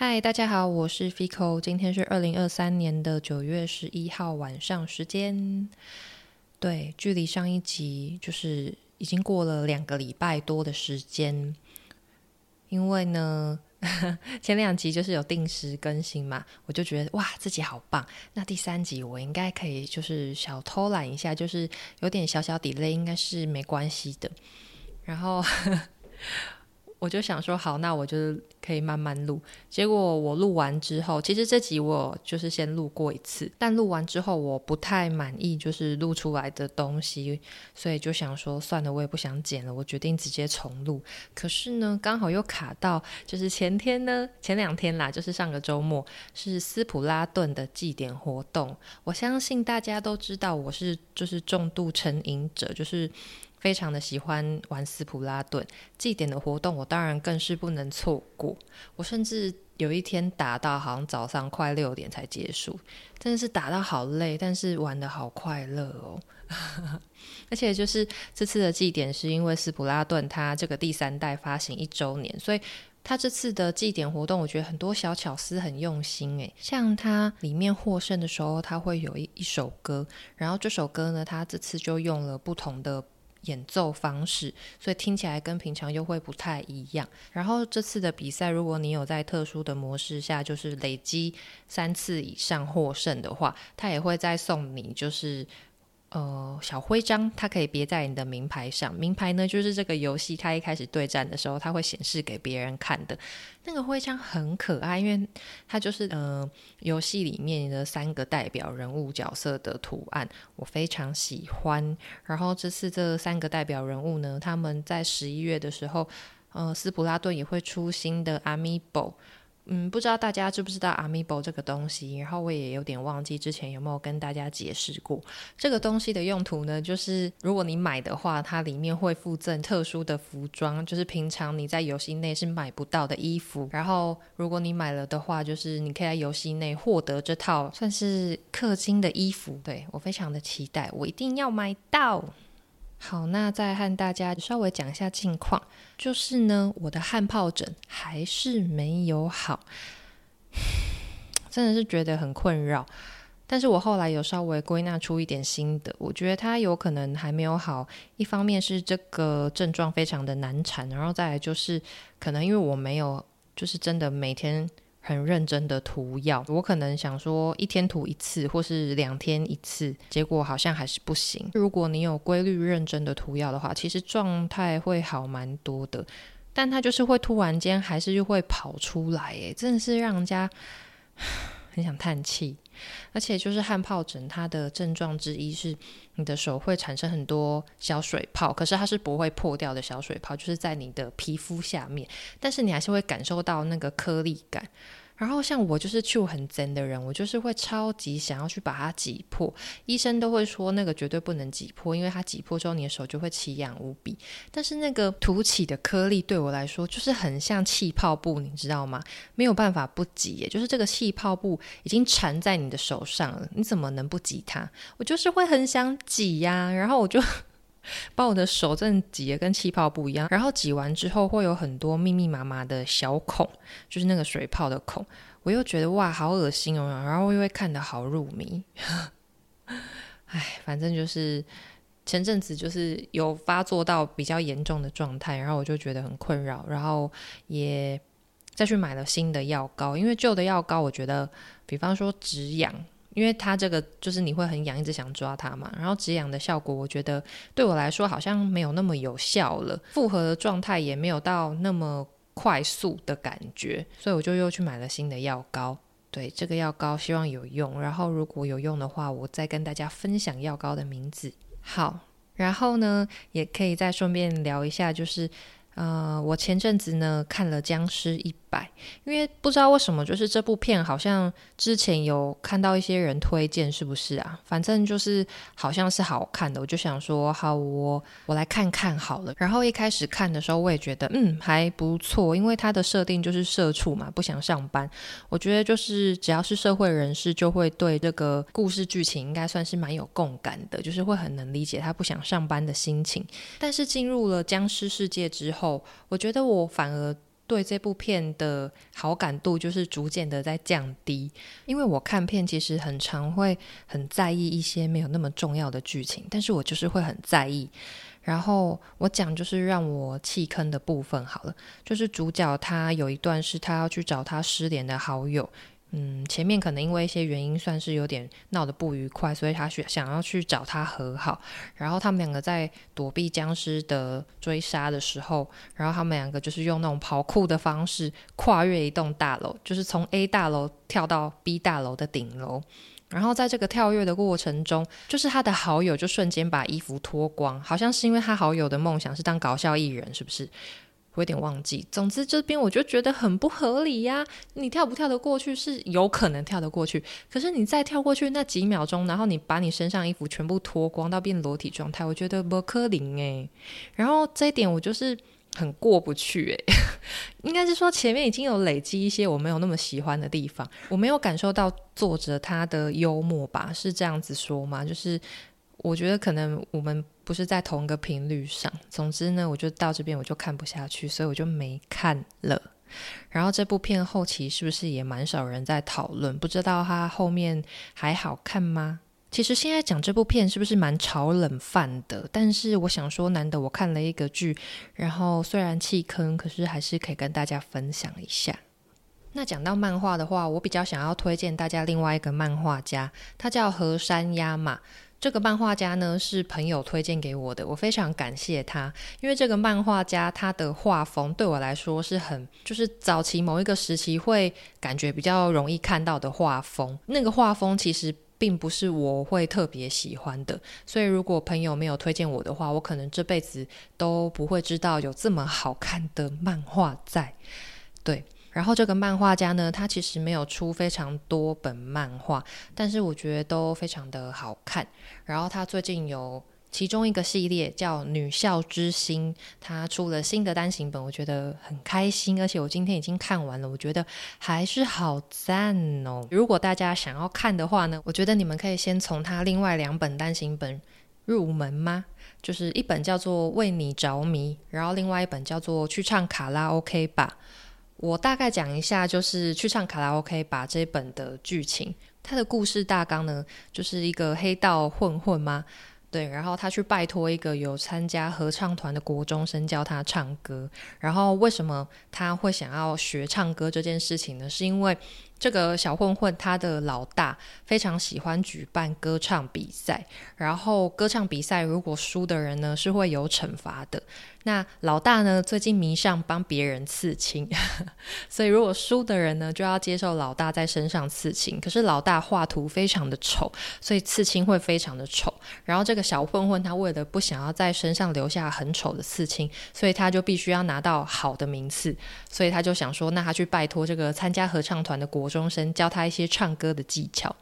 嗨，大家好，我是 Fico，今天是二零二三年的九月十一号晚上时间。对，距离上一集就是已经过了两个礼拜多的时间，因为呢，前两集就是有定时更新嘛，我就觉得哇，自己好棒。那第三集我应该可以就是小偷懒一下，就是有点小小 delay，应该是没关系的。然后。我就想说好，那我就可以慢慢录。结果我录完之后，其实这集我就是先录过一次，但录完之后我不太满意，就是录出来的东西，所以就想说算了，我也不想剪了，我决定直接重录。可是呢，刚好又卡到，就是前天呢，前两天啦，就是上个周末是斯普拉顿的祭典活动。我相信大家都知道，我是就是重度成瘾者，就是。非常的喜欢玩斯普拉顿祭典的活动，我当然更是不能错过。我甚至有一天打到好像早上快六点才结束，真的是打到好累，但是玩的好快乐哦。而且就是这次的祭典是因为斯普拉顿它这个第三代发行一周年，所以它这次的祭典活动，我觉得很多小巧思很用心诶。像它里面获胜的时候，它会有一一首歌，然后这首歌呢，它这次就用了不同的。演奏方式，所以听起来跟平常又会不太一样。然后这次的比赛，如果你有在特殊的模式下，就是累积三次以上获胜的话，他也会再送你，就是。呃，小徽章它可以别在你的名牌上。名牌呢，就是这个游戏它一开始对战的时候，它会显示给别人看的。那个徽章很可爱，因为它就是 呃游戏里面的三个代表人物角色的图案，我非常喜欢。然后这次这三个代表人物呢，他们在十一月的时候，呃，斯普拉顿也会出新的 Amiibo。嗯，不知道大家知不知道 Amiibo 这个东西，然后我也有点忘记之前有没有跟大家解释过这个东西的用途呢？就是如果你买的话，它里面会附赠特殊的服装，就是平常你在游戏内是买不到的衣服。然后如果你买了的话，就是你可以在游戏内获得这套算是氪金的衣服。对我非常的期待，我一定要买到。好，那再和大家稍微讲一下近况，就是呢，我的汗疱疹还是没有好，真的是觉得很困扰。但是我后来有稍微归纳出一点心得，我觉得它有可能还没有好。一方面是这个症状非常的难缠，然后再来就是可能因为我没有，就是真的每天。很认真的涂药，我可能想说一天涂一次，或是两天一次，结果好像还是不行。如果你有规律认真的涂药的话，其实状态会好蛮多的。但它就是会突然间还是又会跑出来，诶，真的是让人家 很想叹气。而且就是汗疱疹，它的症状之一是你的手会产生很多小水泡，可是它是不会破掉的小水泡，就是在你的皮肤下面，但是你还是会感受到那个颗粒感。然后像我就是去很真的人，我就是会超级想要去把它挤破。医生都会说那个绝对不能挤破，因为它挤破之后你的手就会奇痒无比。但是那个凸起的颗粒对我来说就是很像气泡布，你知道吗？没有办法不挤，也就是这个气泡布已经缠在你的手上了，你怎么能不挤它？我就是会很想挤呀，然后我就。把我的手正挤得跟气泡不一样，然后挤完之后会有很多密密麻麻的小孔，就是那个水泡的孔。我又觉得哇，好恶心哦，然后我又会看得好入迷。唉，反正就是前阵子就是有发作到比较严重的状态，然后我就觉得很困扰，然后也再去买了新的药膏，因为旧的药膏我觉得，比方说止痒。因为它这个就是你会很痒，一直想抓它嘛。然后止痒的效果，我觉得对我来说好像没有那么有效了，复合的状态也没有到那么快速的感觉，所以我就又去买了新的药膏。对这个药膏，希望有用。然后如果有用的话，我再跟大家分享药膏的名字。好，然后呢，也可以再顺便聊一下，就是呃，我前阵子呢看了《僵尸一》。百，因为不知道为什么，就是这部片好像之前有看到一些人推荐，是不是啊？反正就是好像是好看的，我就想说，好，我我来看看好了。然后一开始看的时候，我也觉得嗯还不错，因为它的设定就是社畜嘛，不想上班。我觉得就是只要是社会人士，就会对这个故事剧情应该算是蛮有共感的，就是会很能理解他不想上班的心情。但是进入了僵尸世界之后，我觉得我反而。对这部片的好感度就是逐渐的在降低。因为我看片其实很常会很在意一些没有那么重要的剧情，但是我就是会很在意。然后我讲就是让我弃坑的部分好了，就是主角他有一段是他要去找他失联的好友，嗯，前面可能因为一些原因算是有点闹得不愉快，所以他去想要去找他和好。然后他们两个在躲避僵尸的追杀的时候，然后他们两个就是用那种跑酷的方式跨越一栋大楼，就是从 A 大楼跳到 B 大楼的顶楼。然后在这个跳跃的过程中，就是他的好友就瞬间把衣服脱光，好像是因为他好友的梦想是当搞笑艺人，是不是？我有点忘记。总之这边我就觉得很不合理呀！你跳不跳得过去是有可能跳得过去，可是你再跳过去那几秒钟，然后你把你身上衣服全部脱光到变裸体状态，我觉得不可能诶。然后这一点我就是。很过不去诶，应该是说前面已经有累积一些我没有那么喜欢的地方，我没有感受到作者他的幽默吧？是这样子说吗？就是我觉得可能我们不是在同一个频率上。总之呢，我就到这边我就看不下去，所以我就没看了。然后这部片后期是不是也蛮少人在讨论？不知道它后面还好看吗？其实现在讲这部片是不是蛮炒冷饭的？但是我想说，难得我看了一个剧，然后虽然弃坑，可是还是可以跟大家分享一下。那讲到漫画的话，我比较想要推荐大家另外一个漫画家，他叫河山鸭马。这个漫画家呢是朋友推荐给我的，我非常感谢他，因为这个漫画家他的画风对我来说是很，就是早期某一个时期会感觉比较容易看到的画风。那个画风其实。并不是我会特别喜欢的，所以如果朋友没有推荐我的话，我可能这辈子都不会知道有这么好看的漫画在。对，然后这个漫画家呢，他其实没有出非常多本漫画，但是我觉得都非常的好看。然后他最近有。其中一个系列叫《女校之星》，他出了新的单行本，我觉得很开心，而且我今天已经看完了，我觉得还是好赞哦。如果大家想要看的话呢，我觉得你们可以先从他另外两本单行本入门吗？就是一本叫做《为你着迷》，然后另外一本叫做《去唱卡拉 OK 吧》。我大概讲一下，就是《去唱卡拉 OK 把》这本的剧情。它的故事大纲呢，就是一个黑道混混吗？对，然后他去拜托一个有参加合唱团的国中生教他唱歌。然后为什么他会想要学唱歌这件事情呢？是因为这个小混混他的老大非常喜欢举办歌唱比赛，然后歌唱比赛如果输的人呢是会有惩罚的。那老大呢？最近迷上帮别人刺青，所以如果输的人呢，就要接受老大在身上刺青。可是老大画图非常的丑，所以刺青会非常的丑。然后这个小混混他为了不想要在身上留下很丑的刺青，所以他就必须要拿到好的名次。所以他就想说，那他去拜托这个参加合唱团的国中生教他一些唱歌的技巧。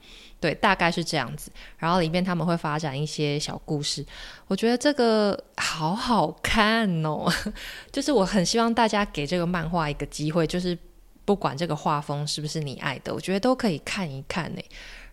对，大概是这样子。然后里面他们会发展一些小故事，我觉得这个好好看哦。就是我很希望大家给这个漫画一个机会，就是不管这个画风是不是你爱的，我觉得都可以看一看呢。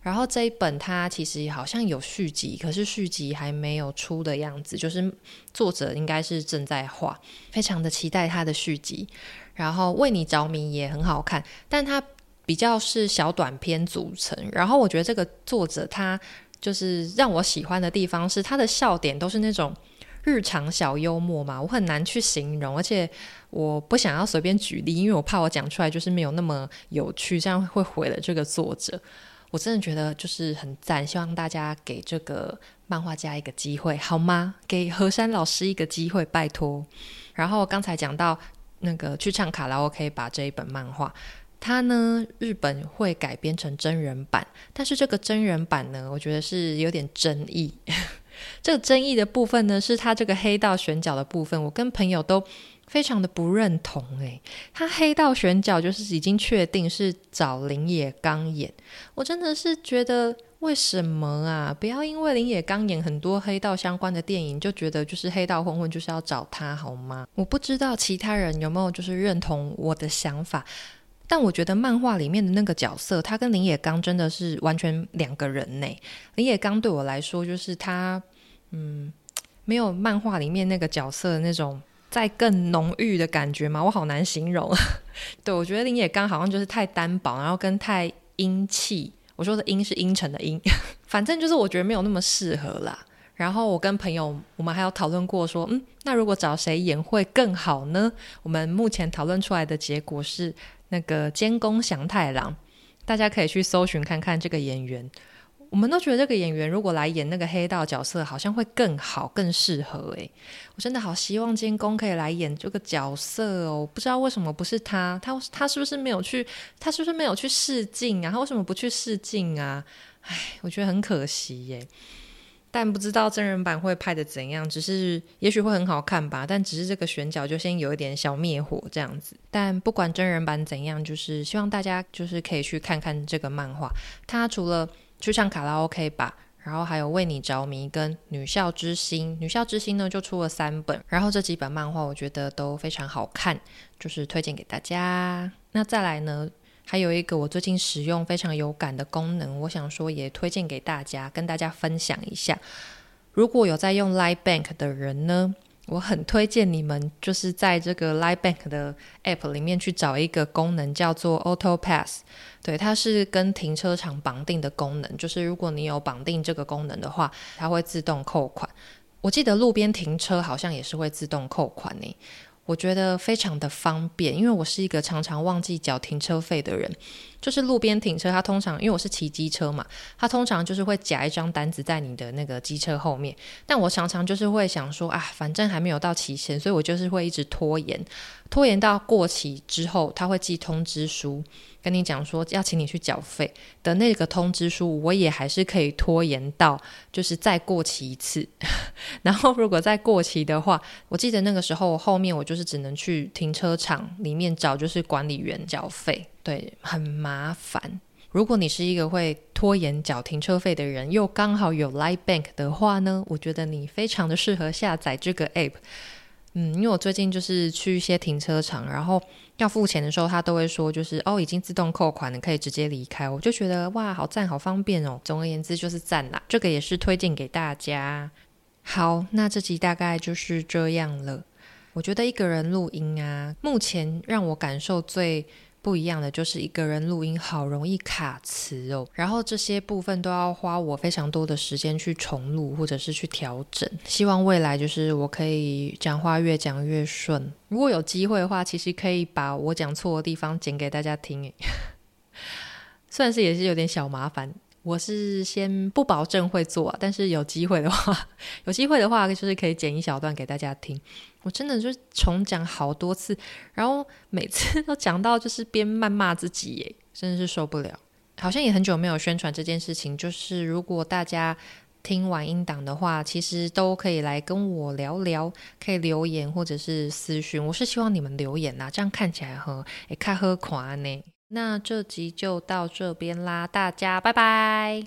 然后这一本它其实好像有续集，可是续集还没有出的样子，就是作者应该是正在画，非常的期待他的续集。然后为你着迷也很好看，但他。比较是小短片组成，然后我觉得这个作者他就是让我喜欢的地方是他的笑点都是那种日常小幽默嘛，我很难去形容，而且我不想要随便举例，因为我怕我讲出来就是没有那么有趣，这样会毁了这个作者。我真的觉得就是很赞，希望大家给这个漫画家一个机会好吗？给何山老师一个机会，拜托。然后刚才讲到那个去唱卡拉 OK，把这一本漫画。它呢，日本会改编成真人版，但是这个真人版呢，我觉得是有点争议。这个争议的部分呢，是他这个黑道选角的部分，我跟朋友都非常的不认同。诶，他黑道选角就是已经确定是找林野刚演，我真的是觉得为什么啊？不要因为林野刚演很多黑道相关的电影，就觉得就是黑道混混就是要找他好吗？我不知道其他人有没有就是认同我的想法。但我觉得漫画里面的那个角色，他跟林野刚真的是完全两个人呢。林野刚对我来说，就是他，嗯，没有漫画里面那个角色的那种再更浓郁的感觉吗？我好难形容。对我觉得林野刚好像就是太单薄，然后跟太阴气。我说的阴是阴沉的阴，反正就是我觉得没有那么适合啦。然后我跟朋友，我们还有讨论过说，嗯，那如果找谁演会更好呢？我们目前讨论出来的结果是那个监工祥太郎，大家可以去搜寻看看这个演员。我们都觉得这个演员如果来演那个黑道角色，好像会更好、更适合。诶，我真的好希望监工可以来演这个角色哦！不知道为什么不是他，他他是不是没有去？他是不是没有去试镜啊？他为什么不去试镜啊？唉，我觉得很可惜耶。但不知道真人版会拍的怎样，只是也许会很好看吧。但只是这个选角就先有一点小灭火这样子。但不管真人版怎样，就是希望大家就是可以去看看这个漫画。它除了去唱卡拉 OK 吧，然后还有为你着迷跟女校之星，女校之星呢就出了三本，然后这几本漫画我觉得都非常好看，就是推荐给大家。那再来呢，还有一个我最近使用非常有感的功能，我想说也推荐给大家，跟大家分享一下。如果有在用 Line Bank 的人呢？我很推荐你们，就是在这个 Line Bank 的 App 里面去找一个功能，叫做 Auto Pass。对，它是跟停车场绑定的功能，就是如果你有绑定这个功能的话，它会自动扣款。我记得路边停车好像也是会自动扣款呢。我觉得非常的方便，因为我是一个常常忘记缴停车费的人。就是路边停车，它通常因为我是骑机车嘛，它通常就是会夹一张单子在你的那个机车后面。但我常常就是会想说啊，反正还没有到期限，所以我就是会一直拖延，拖延到过期之后，他会寄通知书。跟你讲说要请你去缴费的那个通知书，我也还是可以拖延到就是再过期一次。然后如果再过期的话，我记得那个时候后面我就是只能去停车场里面找就是管理员缴费，对，很麻烦。如果你是一个会拖延缴停车费的人，又刚好有 Light Bank 的话呢，我觉得你非常的适合下载这个 App。嗯，因为我最近就是去一些停车场，然后要付钱的时候，他都会说，就是哦，已经自动扣款了，可以直接离开。我就觉得哇，好赞，好方便哦。总而言之就是赞啦，这个也是推荐给大家。好，那这集大概就是这样了。我觉得一个人录音啊，目前让我感受最。不一样的就是一个人录音好容易卡词哦，然后这些部分都要花我非常多的时间去重录或者是去调整。希望未来就是我可以讲话越讲越顺。如果有机会的话，其实可以把我讲错的地方剪给大家听。算是也是有点小麻烦。我是先不保证会做，但是有机会的话，有机会的话就是可以剪一小段给大家听。我真的就是重讲好多次，然后每次都讲到就是边谩骂自己，耶，真的是受不了。好像也很久没有宣传这件事情，就是如果大家听完音档的话，其实都可以来跟我聊聊，可以留言或者是私讯。我是希望你们留言呐，这样看起来很诶，看喝垮呢。那这集就到这边啦大家拜拜。